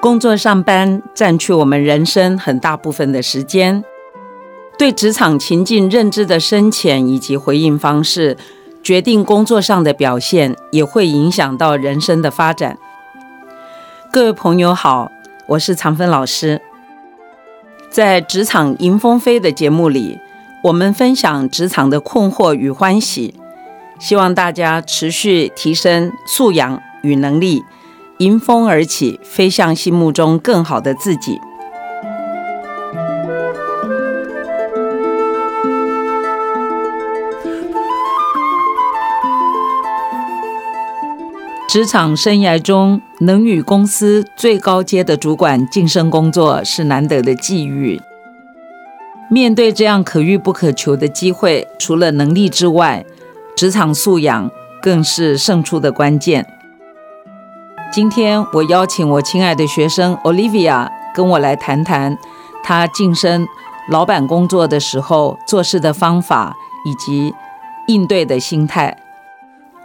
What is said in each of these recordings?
工作上班占据我们人生很大部分的时间，对职场情境认知的深浅以及回应方式，决定工作上的表现，也会影响到人生的发展。各位朋友好，我是常芬老师。在《职场迎风飞》的节目里，我们分享职场的困惑与欢喜，希望大家持续提升素养与能力。迎风而起，飞向心目中更好的自己。职场生涯中，能与公司最高阶的主管晋升工作，是难得的际遇。面对这样可遇不可求的机会，除了能力之外，职场素养更是胜出的关键。今天我邀请我亲爱的学生 Olivia 跟我来谈谈她晋升老板工作的时候做事的方法以及应对的心态。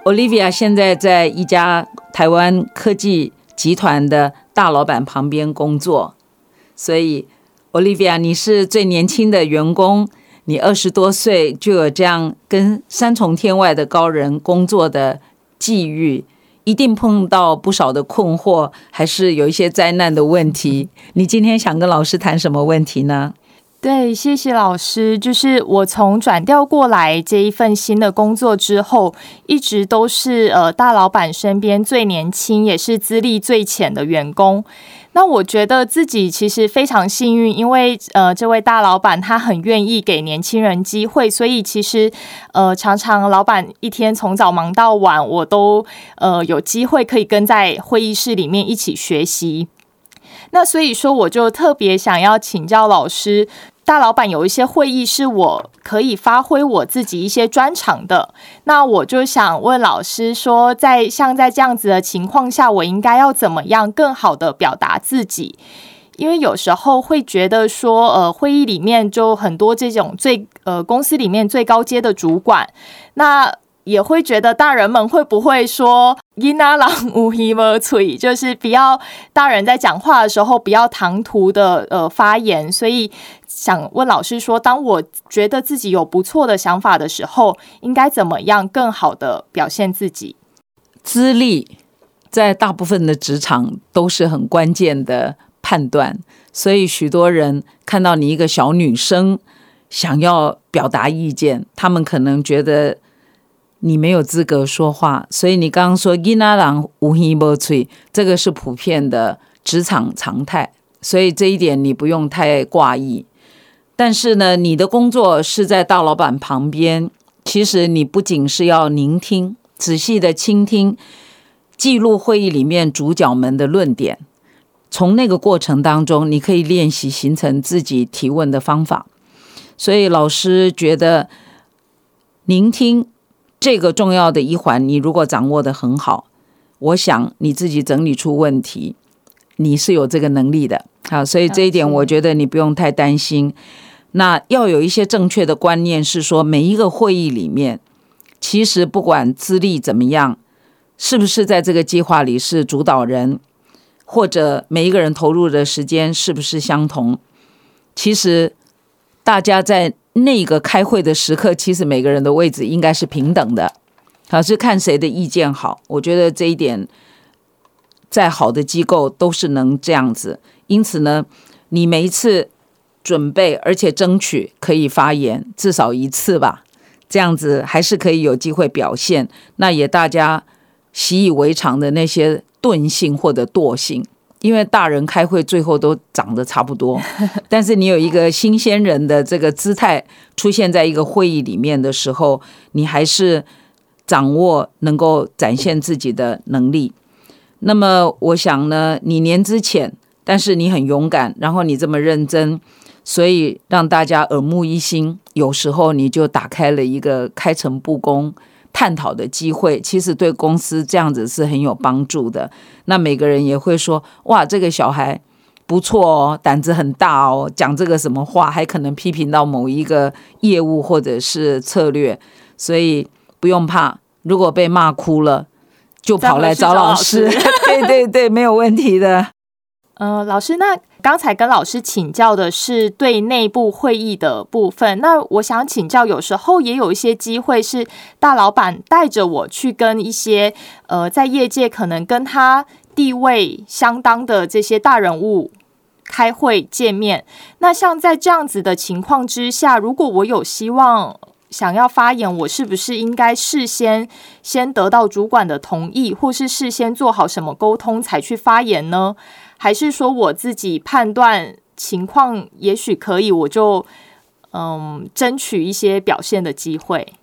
Olivia 现在在一家台湾科技集团的大老板旁边工作，所以 Olivia 你是最年轻的员工，你二十多岁就有这样跟三重天外的高人工作的际遇。一定碰到不少的困惑，还是有一些灾难的问题。你今天想跟老师谈什么问题呢？对，谢谢老师。就是我从转调过来这一份新的工作之后，一直都是呃大老板身边最年轻，也是资历最浅的员工。那我觉得自己其实非常幸运，因为呃，这位大老板他很愿意给年轻人机会，所以其实呃，常常老板一天从早忙到晚，我都呃有机会可以跟在会议室里面一起学习。那所以说，我就特别想要请教老师。大老板有一些会议是我可以发挥我自己一些专长的，那我就想问老师说，在像在这样子的情况下，我应该要怎么样更好的表达自己？因为有时候会觉得说，呃，会议里面就很多这种最呃公司里面最高阶的主管，那。也会觉得大人们会不会说“伊那朗无伊莫吹”，就是不要大人在讲话的时候不要唐突的呃发言。所以想问老师说，当我觉得自己有不错的想法的时候，应该怎么样更好的表现自己？资历在大部分的职场都是很关键的判断，所以许多人看到你一个小女生想要表达意见，他们可能觉得。你没有资格说话，所以你刚刚说“伊那郎无希莫吹”，这个是普遍的职场常态，所以这一点你不用太挂意。但是呢，你的工作是在大老板旁边，其实你不仅是要聆听，仔细的倾听，记录会议里面主角们的论点，从那个过程当中，你可以练习形成自己提问的方法。所以老师觉得聆听。这个重要的一环，你如果掌握的很好，我想你自己整理出问题，你是有这个能力的。好，所以这一点我觉得你不用太担心。那要有一些正确的观念，是说每一个会议里面，其实不管资历怎么样，是不是在这个计划里是主导人，或者每一个人投入的时间是不是相同，其实大家在。那个开会的时刻，其实每个人的位置应该是平等的，好是看谁的意见好。我觉得这一点，再好的机构都是能这样子。因此呢，你每一次准备，而且争取可以发言至少一次吧，这样子还是可以有机会表现。那也大家习以为常的那些钝性或者惰性。因为大人开会最后都长得差不多，但是你有一个新鲜人的这个姿态出现在一个会议里面的时候，你还是掌握能够展现自己的能力。那么我想呢，你年资浅，但是你很勇敢，然后你这么认真，所以让大家耳目一新。有时候你就打开了一个开诚布公。探讨的机会，其实对公司这样子是很有帮助的。那每个人也会说：“哇，这个小孩不错哦，胆子很大哦，讲这个什么话，还可能批评到某一个业务或者是策略。”所以不用怕，如果被骂哭了，就跑来找老师。对对对，没有问题的。呃，老师，那刚才跟老师请教的是对内部会议的部分，那我想请教，有时候也有一些机会是大老板带着我去跟一些呃，在业界可能跟他地位相当的这些大人物开会见面。那像在这样子的情况之下，如果我有希望想要发言，我是不是应该事先先得到主管的同意，或是事先做好什么沟通才去发言呢？还是说我自己判断情况，也许可以，我就嗯争取一些表现的机会。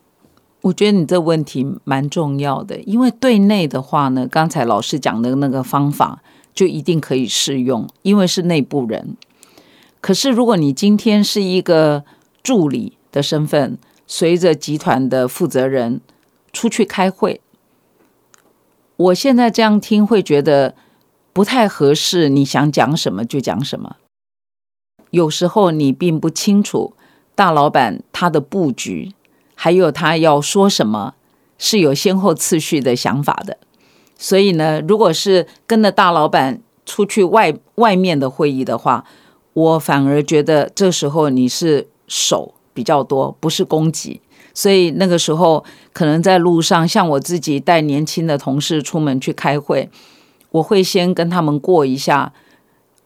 我觉得你这问题蛮重要的，因为对内的话呢，刚才老师讲的那个方法就一定可以适用，因为是内部人。可是如果你今天是一个助理的身份，随着集团的负责人出去开会，我现在这样听会觉得。不太合适，你想讲什么就讲什么。有时候你并不清楚大老板他的布局，还有他要说什么，是有先后次序的想法的。所以呢，如果是跟着大老板出去外外面的会议的话，我反而觉得这时候你是守比较多，不是攻击。所以那个时候可能在路上，像我自己带年轻的同事出门去开会。我会先跟他们过一下，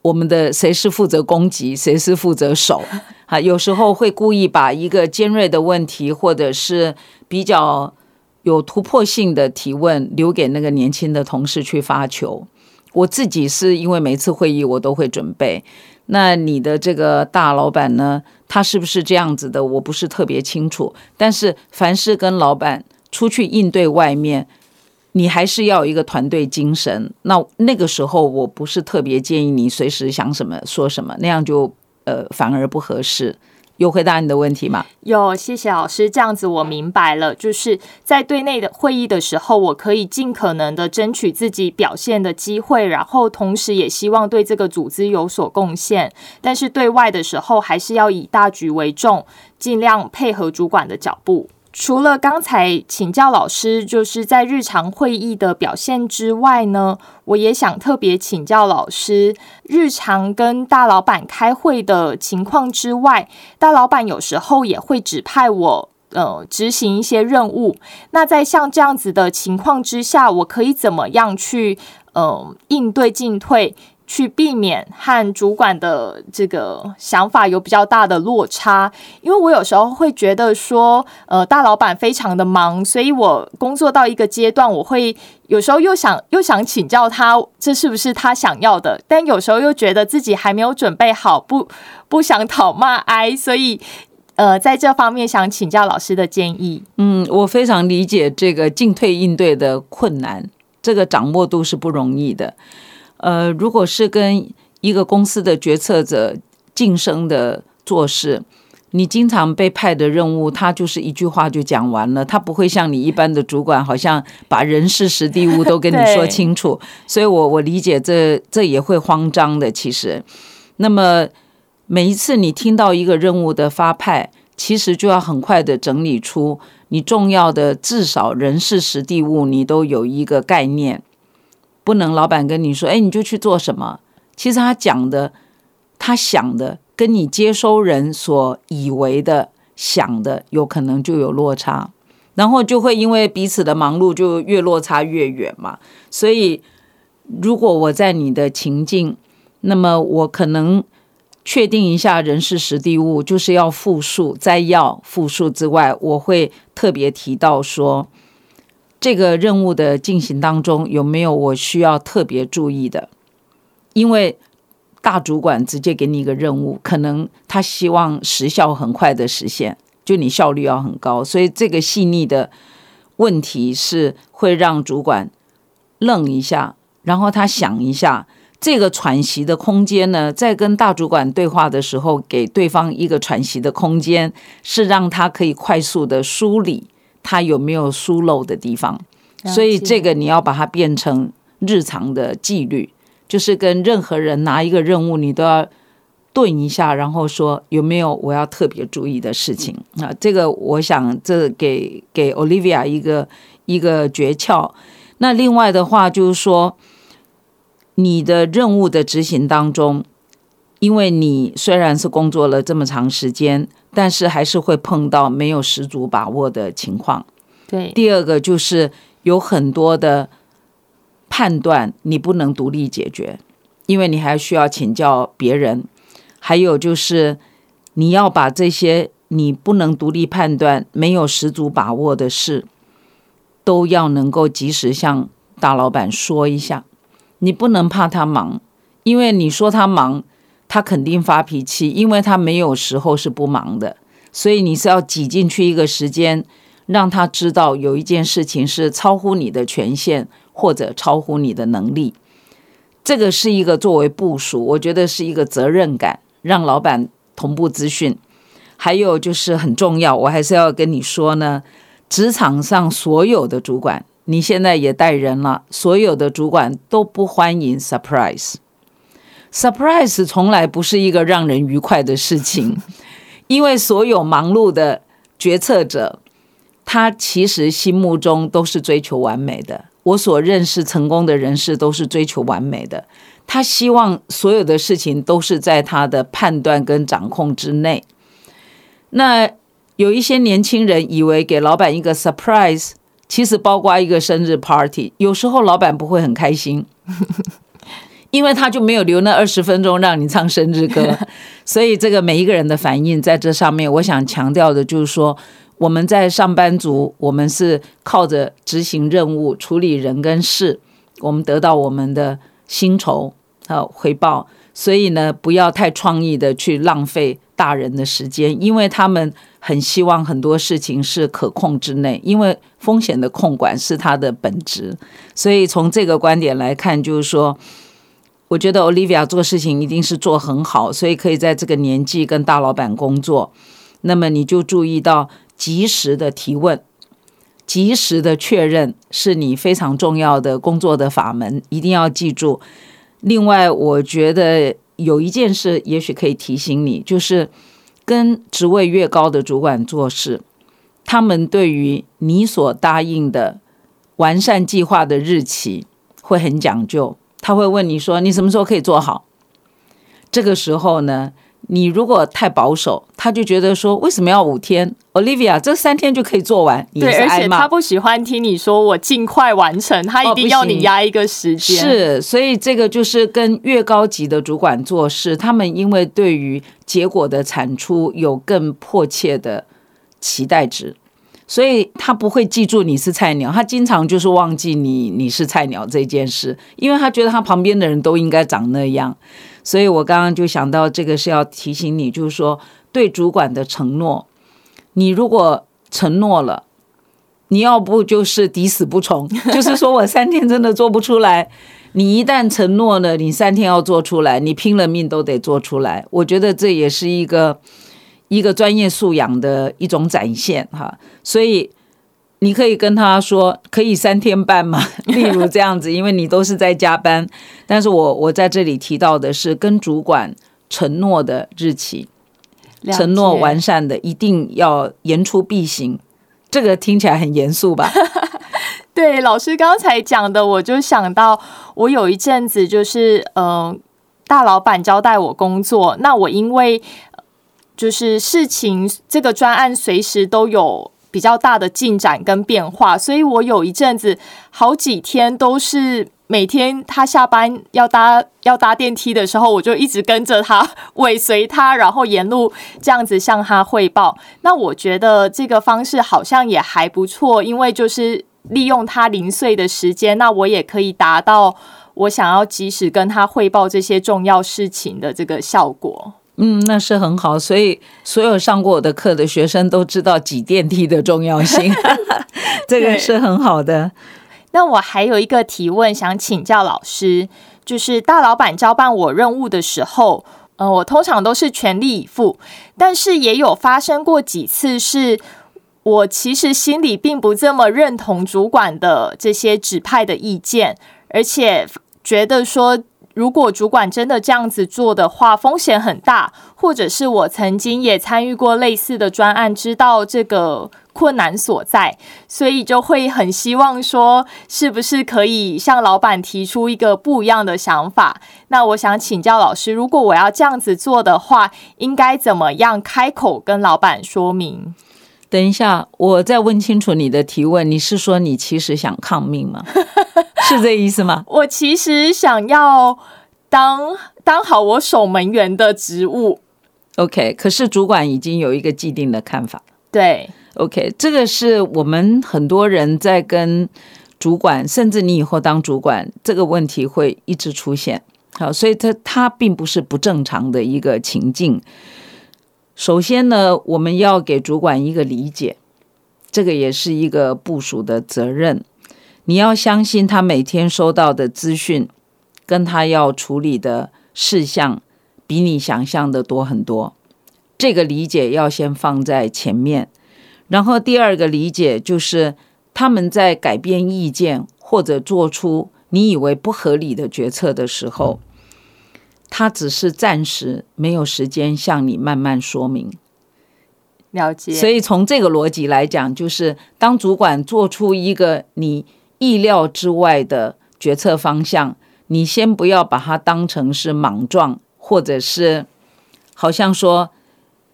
我们的谁是负责攻击，谁是负责守。啊，有时候会故意把一个尖锐的问题，或者是比较有突破性的提问，留给那个年轻的同事去发球。我自己是因为每次会议我都会准备。那你的这个大老板呢？他是不是这样子的？我不是特别清楚。但是凡是跟老板出去应对外面。你还是要有一个团队精神。那那个时候，我不是特别建议你随时想什么说什么，那样就呃反而不合适。有回答你的问题吗？有，谢谢老师。这样子我明白了，就是在对内的会议的时候，我可以尽可能的争取自己表现的机会，然后同时也希望对这个组织有所贡献。但是对外的时候，还是要以大局为重，尽量配合主管的脚步。除了刚才请教老师，就是在日常会议的表现之外呢，我也想特别请教老师，日常跟大老板开会的情况之外，大老板有时候也会指派我呃执行一些任务。那在像这样子的情况之下，我可以怎么样去呃应对进退？去避免和主管的这个想法有比较大的落差，因为我有时候会觉得说，呃，大老板非常的忙，所以我工作到一个阶段，我会有时候又想又想请教他，这是不是他想要的？但有时候又觉得自己还没有准备好，不不想讨骂挨，所以呃，在这方面想请教老师的建议。嗯，我非常理解这个进退应对的困难，这个掌握度是不容易的。呃，如果是跟一个公司的决策者晋升的做事，你经常被派的任务，他就是一句话就讲完了，他不会像你一般的主管，好像把人事实地物都跟你说清楚。所以，我我理解这这也会慌张的。其实，那么每一次你听到一个任务的发派，其实就要很快的整理出你重要的至少人事实地物，你都有一个概念。不能老板跟你说，哎，你就去做什么？其实他讲的、他想的，跟你接收人所以为的、想的，有可能就有落差，然后就会因为彼此的忙碌，就越落差越远嘛。所以，如果我在你的情境，那么我可能确定一下人事实地物，就是要复述，在要复述之外，我会特别提到说。这个任务的进行当中有没有我需要特别注意的？因为大主管直接给你一个任务，可能他希望时效很快的实现，就你效率要很高，所以这个细腻的问题是会让主管愣一下，然后他想一下，这个喘息的空间呢，在跟大主管对话的时候，给对方一个喘息的空间，是让他可以快速的梳理。他有没有疏漏的地方？所以这个你要把它变成日常的纪律，就是跟任何人拿一个任务，你都要顿一下，然后说有没有我要特别注意的事情啊？这个我想这给给 Olivia 一个一个诀窍。那另外的话就是说，你的任务的执行当中，因为你虽然是工作了这么长时间，但是还是会碰到没有十足把握的情况。对，第二个就是有很多的判断你不能独立解决，因为你还需要请教别人。还有就是你要把这些你不能独立判断、没有十足把握的事，都要能够及时向大老板说一下。你不能怕他忙，因为你说他忙，他肯定发脾气，因为他没有时候是不忙的。所以你是要挤进去一个时间。让他知道有一件事情是超乎你的权限或者超乎你的能力，这个是一个作为部署，我觉得是一个责任感，让老板同步资讯。还有就是很重要，我还是要跟你说呢，职场上所有的主管，你现在也带人了，所有的主管都不欢迎 surprise surprise，surprise 从来不是一个让人愉快的事情，因为所有忙碌的决策者。他其实心目中都是追求完美的。我所认识成功的人士都是追求完美的。他希望所有的事情都是在他的判断跟掌控之内。那有一些年轻人以为给老板一个 surprise，其实包括一个生日 party，有时候老板不会很开心，因为他就没有留那二十分钟让你唱生日歌。所以这个每一个人的反应在这上面，我想强调的就是说。我们在上班族，我们是靠着执行任务、处理人跟事，我们得到我们的薪酬和回报。所以呢，不要太创意的去浪费大人的时间，因为他们很希望很多事情是可控之内，因为风险的控管是他的本质。所以从这个观点来看，就是说，我觉得 Olivia 做事情一定是做很好，所以可以在这个年纪跟大老板工作。那么你就注意到。及时的提问，及时的确认，是你非常重要的工作的法门，一定要记住。另外，我觉得有一件事，也许可以提醒你，就是跟职位越高的主管做事，他们对于你所答应的完善计划的日期会很讲究，他会问你说：“你什么时候可以做好？”这个时候呢？你如果太保守，他就觉得说为什么要五天？Olivia，这三天就可以做完。对，而且他不喜欢听你说我尽快完成，他一定要你压一个时间。是，所以这个就是跟越高级的主管做事，他们因为对于结果的产出有更迫切的期待值，所以他不会记住你是菜鸟，他经常就是忘记你你是菜鸟这件事，因为他觉得他旁边的人都应该长那样。所以我刚刚就想到，这个是要提醒你，就是说对主管的承诺，你如果承诺了，你要不就是抵死不从，就是说我三天真的做不出来。你一旦承诺了，你三天要做出来，你拼了命都得做出来。我觉得这也是一个一个专业素养的一种展现哈。所以。你可以跟他说，可以三天半嘛？例如这样子，因为你都是在加班。但是我我在这里提到的是跟主管承诺的日期，承诺完善的，一定要言出必行。这个听起来很严肃吧？对，老师刚才讲的，我就想到，我有一阵子就是嗯，大老板交代我工作，那我因为就是事情这个专案随时都有。比较大的进展跟变化，所以我有一阵子好几天都是每天他下班要搭要搭电梯的时候，我就一直跟着他尾随他，然后沿路这样子向他汇报。那我觉得这个方式好像也还不错，因为就是利用他零碎的时间，那我也可以达到我想要及时跟他汇报这些重要事情的这个效果。嗯，那是很好，所以所有上过我的课的学生都知道挤电梯的重要性，这个是很好的。那我还有一个提问想请教老师，就是大老板交办我任务的时候，呃，我通常都是全力以赴，但是也有发生过几次，是我其实心里并不这么认同主管的这些指派的意见，而且觉得说。如果主管真的这样子做的话，风险很大，或者是我曾经也参与过类似的专案，知道这个困难所在，所以就会很希望说，是不是可以向老板提出一个不一样的想法？那我想请教老师，如果我要这样子做的话，应该怎么样开口跟老板说明？等一下，我再问清楚你的提问。你是说你其实想抗命吗？是这意思吗？我其实想要当当好我守门员的职务。OK，可是主管已经有一个既定的看法。对，OK，这个是我们很多人在跟主管，甚至你以后当主管，这个问题会一直出现。好，所以它它并不是不正常的一个情境。首先呢，我们要给主管一个理解，这个也是一个部署的责任。你要相信他每天收到的资讯，跟他要处理的事项，比你想象的多很多。这个理解要先放在前面。然后第二个理解就是，他们在改变意见或者做出你以为不合理的决策的时候。他只是暂时没有时间向你慢慢说明，了解。所以从这个逻辑来讲，就是当主管做出一个你意料之外的决策方向，你先不要把它当成是莽撞，或者是好像说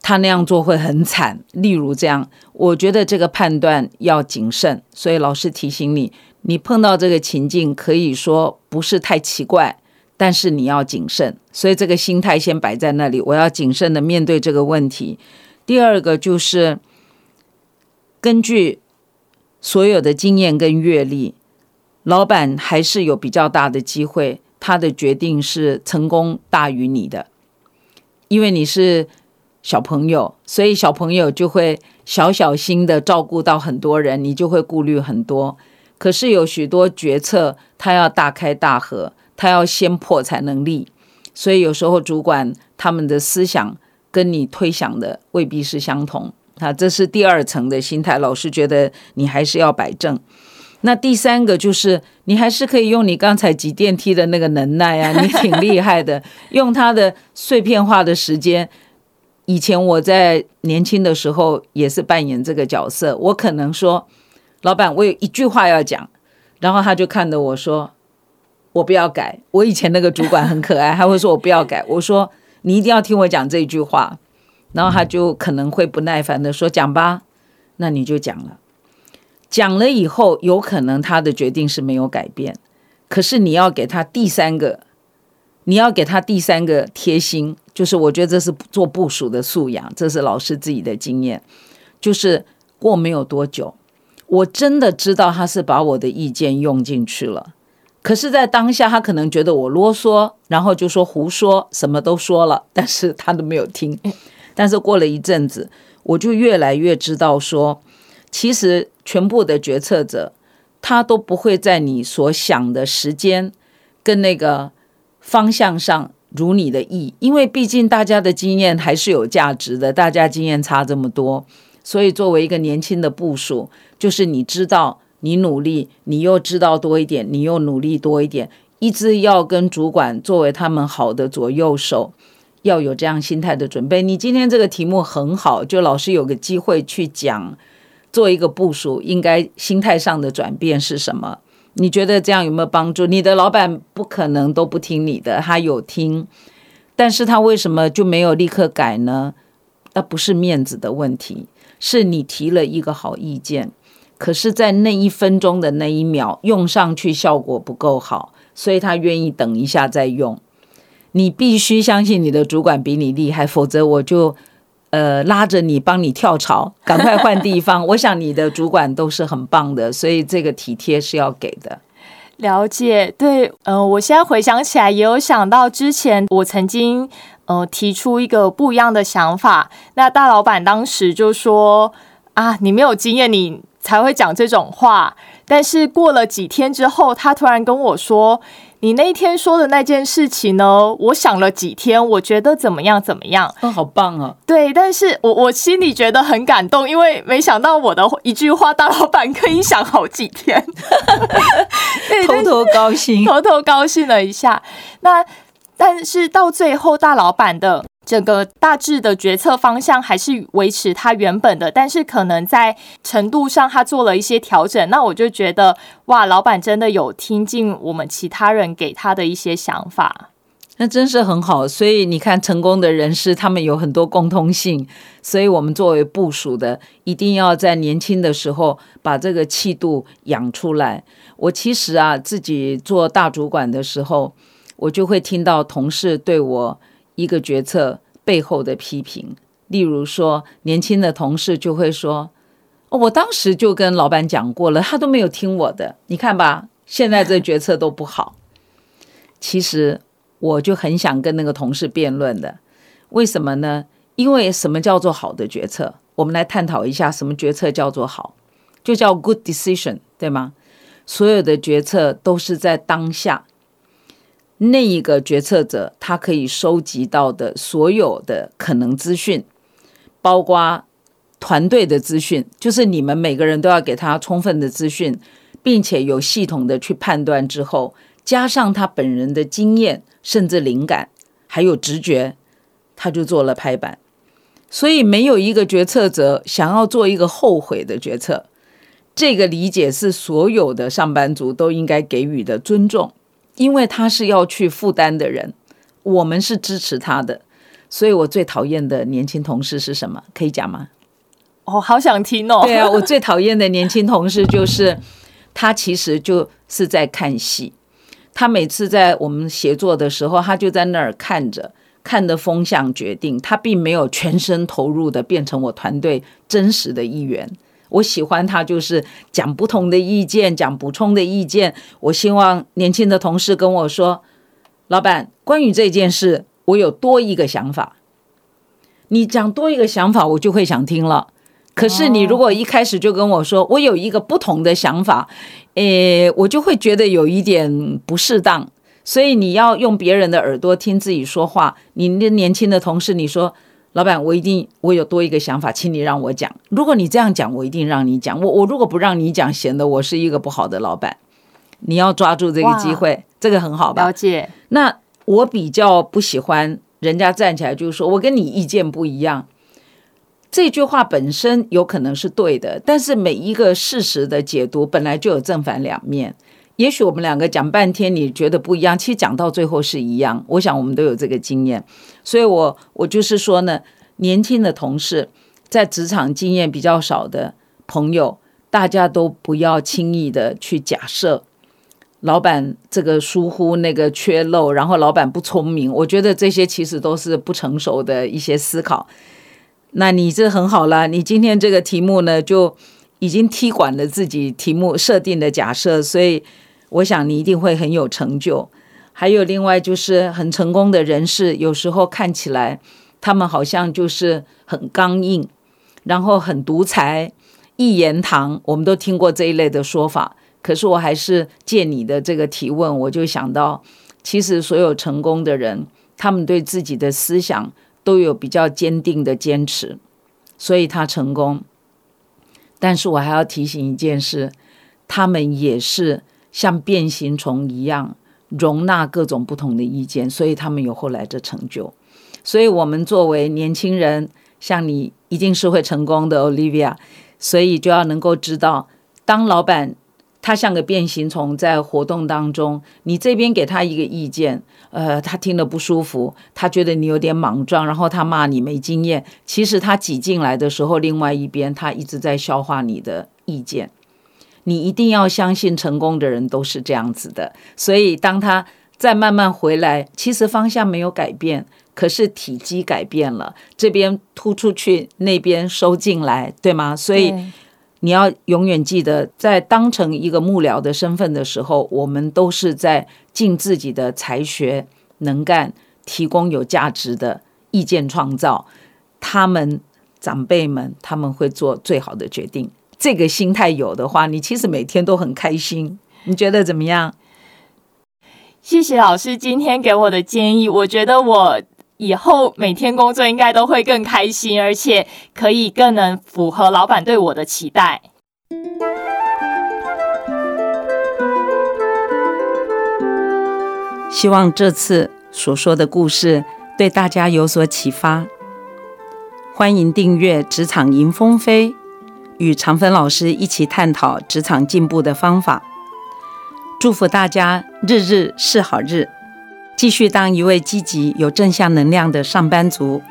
他那样做会很惨。例如这样，我觉得这个判断要谨慎。所以老师提醒你，你碰到这个情境，可以说不是太奇怪。但是你要谨慎，所以这个心态先摆在那里。我要谨慎的面对这个问题。第二个就是根据所有的经验跟阅历，老板还是有比较大的机会，他的决定是成功大于你的，因为你是小朋友，所以小朋友就会小小心的照顾到很多人，你就会顾虑很多。可是有许多决策，他要大开大合。他要先破才能立，所以有时候主管他们的思想跟你推想的未必是相同啊，这是第二层的心态。老师觉得你还是要摆正。那第三个就是你还是可以用你刚才挤电梯的那个能耐啊，你挺厉害的，用他的碎片化的时间。以前我在年轻的时候也是扮演这个角色，我可能说，老板，我有一句话要讲，然后他就看着我说。我不要改。我以前那个主管很可爱，他会说我不要改。我说你一定要听我讲这句话，然后他就可能会不耐烦的说讲吧，那你就讲了。讲了以后，有可能他的决定是没有改变，可是你要给他第三个，你要给他第三个贴心，就是我觉得这是做部署的素养，这是老师自己的经验，就是过没有多久，我真的知道他是把我的意见用进去了。可是，在当下，他可能觉得我啰嗦，然后就说胡说，什么都说了，但是他都没有听。但是过了一阵子，我就越来越知道说，其实全部的决策者，他都不会在你所想的时间跟那个方向上如你的意，因为毕竟大家的经验还是有价值的，大家经验差这么多，所以作为一个年轻的部署，就是你知道。你努力，你又知道多一点，你又努力多一点，一直要跟主管作为他们好的左右手，要有这样心态的准备。你今天这个题目很好，就老师有个机会去讲，做一个部署，应该心态上的转变是什么？你觉得这样有没有帮助？你的老板不可能都不听你的，他有听，但是他为什么就没有立刻改呢？那不是面子的问题，是你提了一个好意见。可是，在那一分钟的那一秒用上去效果不够好，所以他愿意等一下再用。你必须相信你的主管比你厉害，否则我就呃拉着你帮你跳槽，赶快换地方。我想你的主管都是很棒的，所以这个体贴是要给的。了解，对，呃，我现在回想起来，也有想到之前我曾经呃提出一个不一样的想法，那大老板当时就说啊，你没有经验，你。才会讲这种话，但是过了几天之后，他突然跟我说：“你那天说的那件事情呢，我想了几天，我觉得怎么样怎么样。哦，好棒啊！对，但是我我心里觉得很感动，因为没想到我的一句话，大老板可以想好几天，偷偷高兴，偷偷高兴了一下。那但是到最后，大老板的。整个大致的决策方向还是维持他原本的，但是可能在程度上他做了一些调整。那我就觉得，哇，老板真的有听进我们其他人给他的一些想法，那真是很好。所以你看，成功的人士他们有很多共通性。所以我们作为部署的，一定要在年轻的时候把这个气度养出来。我其实啊，自己做大主管的时候，我就会听到同事对我。一个决策背后的批评，例如说，年轻的同事就会说：“哦，我当时就跟老板讲过了，他都没有听我的。你看吧，现在这决策都不好。”其实我就很想跟那个同事辩论的，为什么呢？因为什么叫做好的决策？我们来探讨一下，什么决策叫做好？就叫 good decision，对吗？所有的决策都是在当下。那一个决策者，他可以收集到的所有的可能资讯，包括团队的资讯，就是你们每个人都要给他充分的资讯，并且有系统的去判断之后，加上他本人的经验，甚至灵感，还有直觉，他就做了拍板。所以，没有一个决策者想要做一个后悔的决策。这个理解是所有的上班族都应该给予的尊重。因为他是要去负担的人，我们是支持他的，所以我最讨厌的年轻同事是什么？可以讲吗？哦，好想听哦。对啊，我最讨厌的年轻同事就是他，其实就是在看戏。他每次在我们协作的时候，他就在那儿看着，看的风向决定，他并没有全身投入的变成我团队真实的一员。我喜欢他，就是讲不同的意见，讲补充的意见。我希望年轻的同事跟我说：“老板，关于这件事，我有多一个想法。”你讲多一个想法，我就会想听了。可是你如果一开始就跟我说我有一个不同的想法，诶，我就会觉得有一点不适当。所以你要用别人的耳朵听自己说话。你的年轻的同事，你说。老板，我一定我有多一个想法，请你让我讲。如果你这样讲，我一定让你讲。我我如果不让你讲，显得我是一个不好的老板。你要抓住这个机会，这个很好吧？了解。那我比较不喜欢人家站起来就是说我跟你意见不一样。这句话本身有可能是对的，但是每一个事实的解读本来就有正反两面。也许我们两个讲半天，你觉得不一样，其实讲到最后是一样。我想我们都有这个经验，所以我我就是说呢，年轻的同事，在职场经验比较少的朋友，大家都不要轻易的去假设老板这个疏忽、那个缺漏，然后老板不聪明。我觉得这些其实都是不成熟的一些思考。那你这很好了，你今天这个题目呢，就已经踢馆了自己题目设定的假设，所以。我想你一定会很有成就，还有另外就是很成功的人士，有时候看起来他们好像就是很刚硬，然后很独裁、一言堂，我们都听过这一类的说法。可是我还是借你的这个提问，我就想到，其实所有成功的人，他们对自己的思想都有比较坚定的坚持，所以他成功。但是我还要提醒一件事，他们也是。像变形虫一样容纳各种不同的意见，所以他们有后来的成就。所以，我们作为年轻人，像你一定是会成功的，Olivia。所以就要能够知道，当老板他像个变形虫在活动当中，你这边给他一个意见，呃，他听了不舒服，他觉得你有点莽撞，然后他骂你没经验。其实他挤进来的时候，另外一边他一直在消化你的意见。你一定要相信，成功的人都是这样子的。所以，当他再慢慢回来，其实方向没有改变，可是体积改变了，这边突出去，那边收进来，对吗？所以，你要永远记得，在当成一个幕僚的身份的时候，我们都是在尽自己的才学、能干，提供有价值的意见创造。他们长辈们，他们会做最好的决定。这个心态有的话，你其实每天都很开心。你觉得怎么样？谢谢老师今天给我的建议，我觉得我以后每天工作应该都会更开心，而且可以更能符合老板对我的期待。希望这次所说的故事对大家有所启发。欢迎订阅《职场迎风飞》，与长芬老师一起探讨职场进步的方法。祝福大家日日是好日，继续当一位积极、有正向能量的上班族。